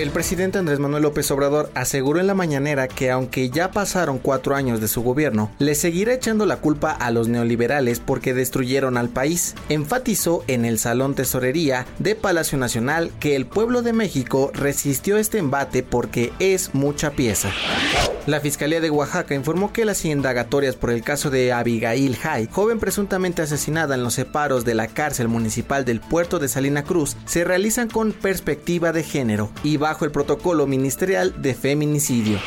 El presidente Andrés Manuel López Obrador aseguró en la mañanera que aunque ya pasaron cuatro años de su gobierno, le seguirá echando la culpa a los neoliberales porque destruyeron al país. Enfatizó en el Salón Tesorería de Palacio Nacional que el pueblo de México resistió este embate porque es mucha pieza. La Fiscalía de Oaxaca informó que las indagatorias por el caso de Abigail Hay, joven presuntamente asesinada en los separos de la cárcel municipal del puerto de Salina Cruz, se realizan con perspectiva de género y bajo el protocolo ministerial de feminicidio.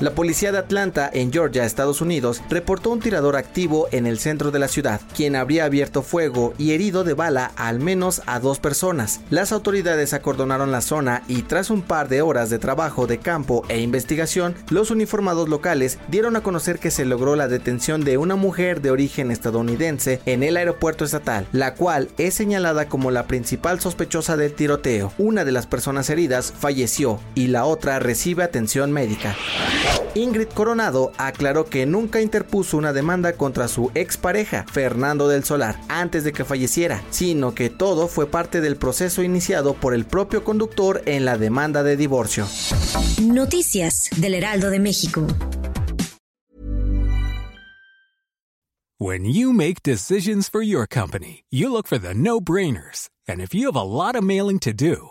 La policía de Atlanta, en Georgia, Estados Unidos, reportó un tirador activo en el centro de la ciudad, quien habría abierto fuego y herido de bala al menos a dos personas. Las autoridades acordonaron la zona y tras un par de horas de trabajo de campo e investigación, los uniformados locales dieron a conocer que se logró la detención de una mujer de origen estadounidense en el aeropuerto estatal, la cual es señalada como la principal sospechosa del tiroteo. Una de las personas heridas falleció y la otra recibe atención médica. Ingrid Coronado aclaró que nunca interpuso una demanda contra su expareja, Fernando del Solar, antes de que falleciera, sino que todo fue parte del proceso iniciado por el propio conductor en la demanda de divorcio. Noticias del Heraldo de México. When you make decisions for your company, you look for the no-brainers. And if you have a lot of mailing to do,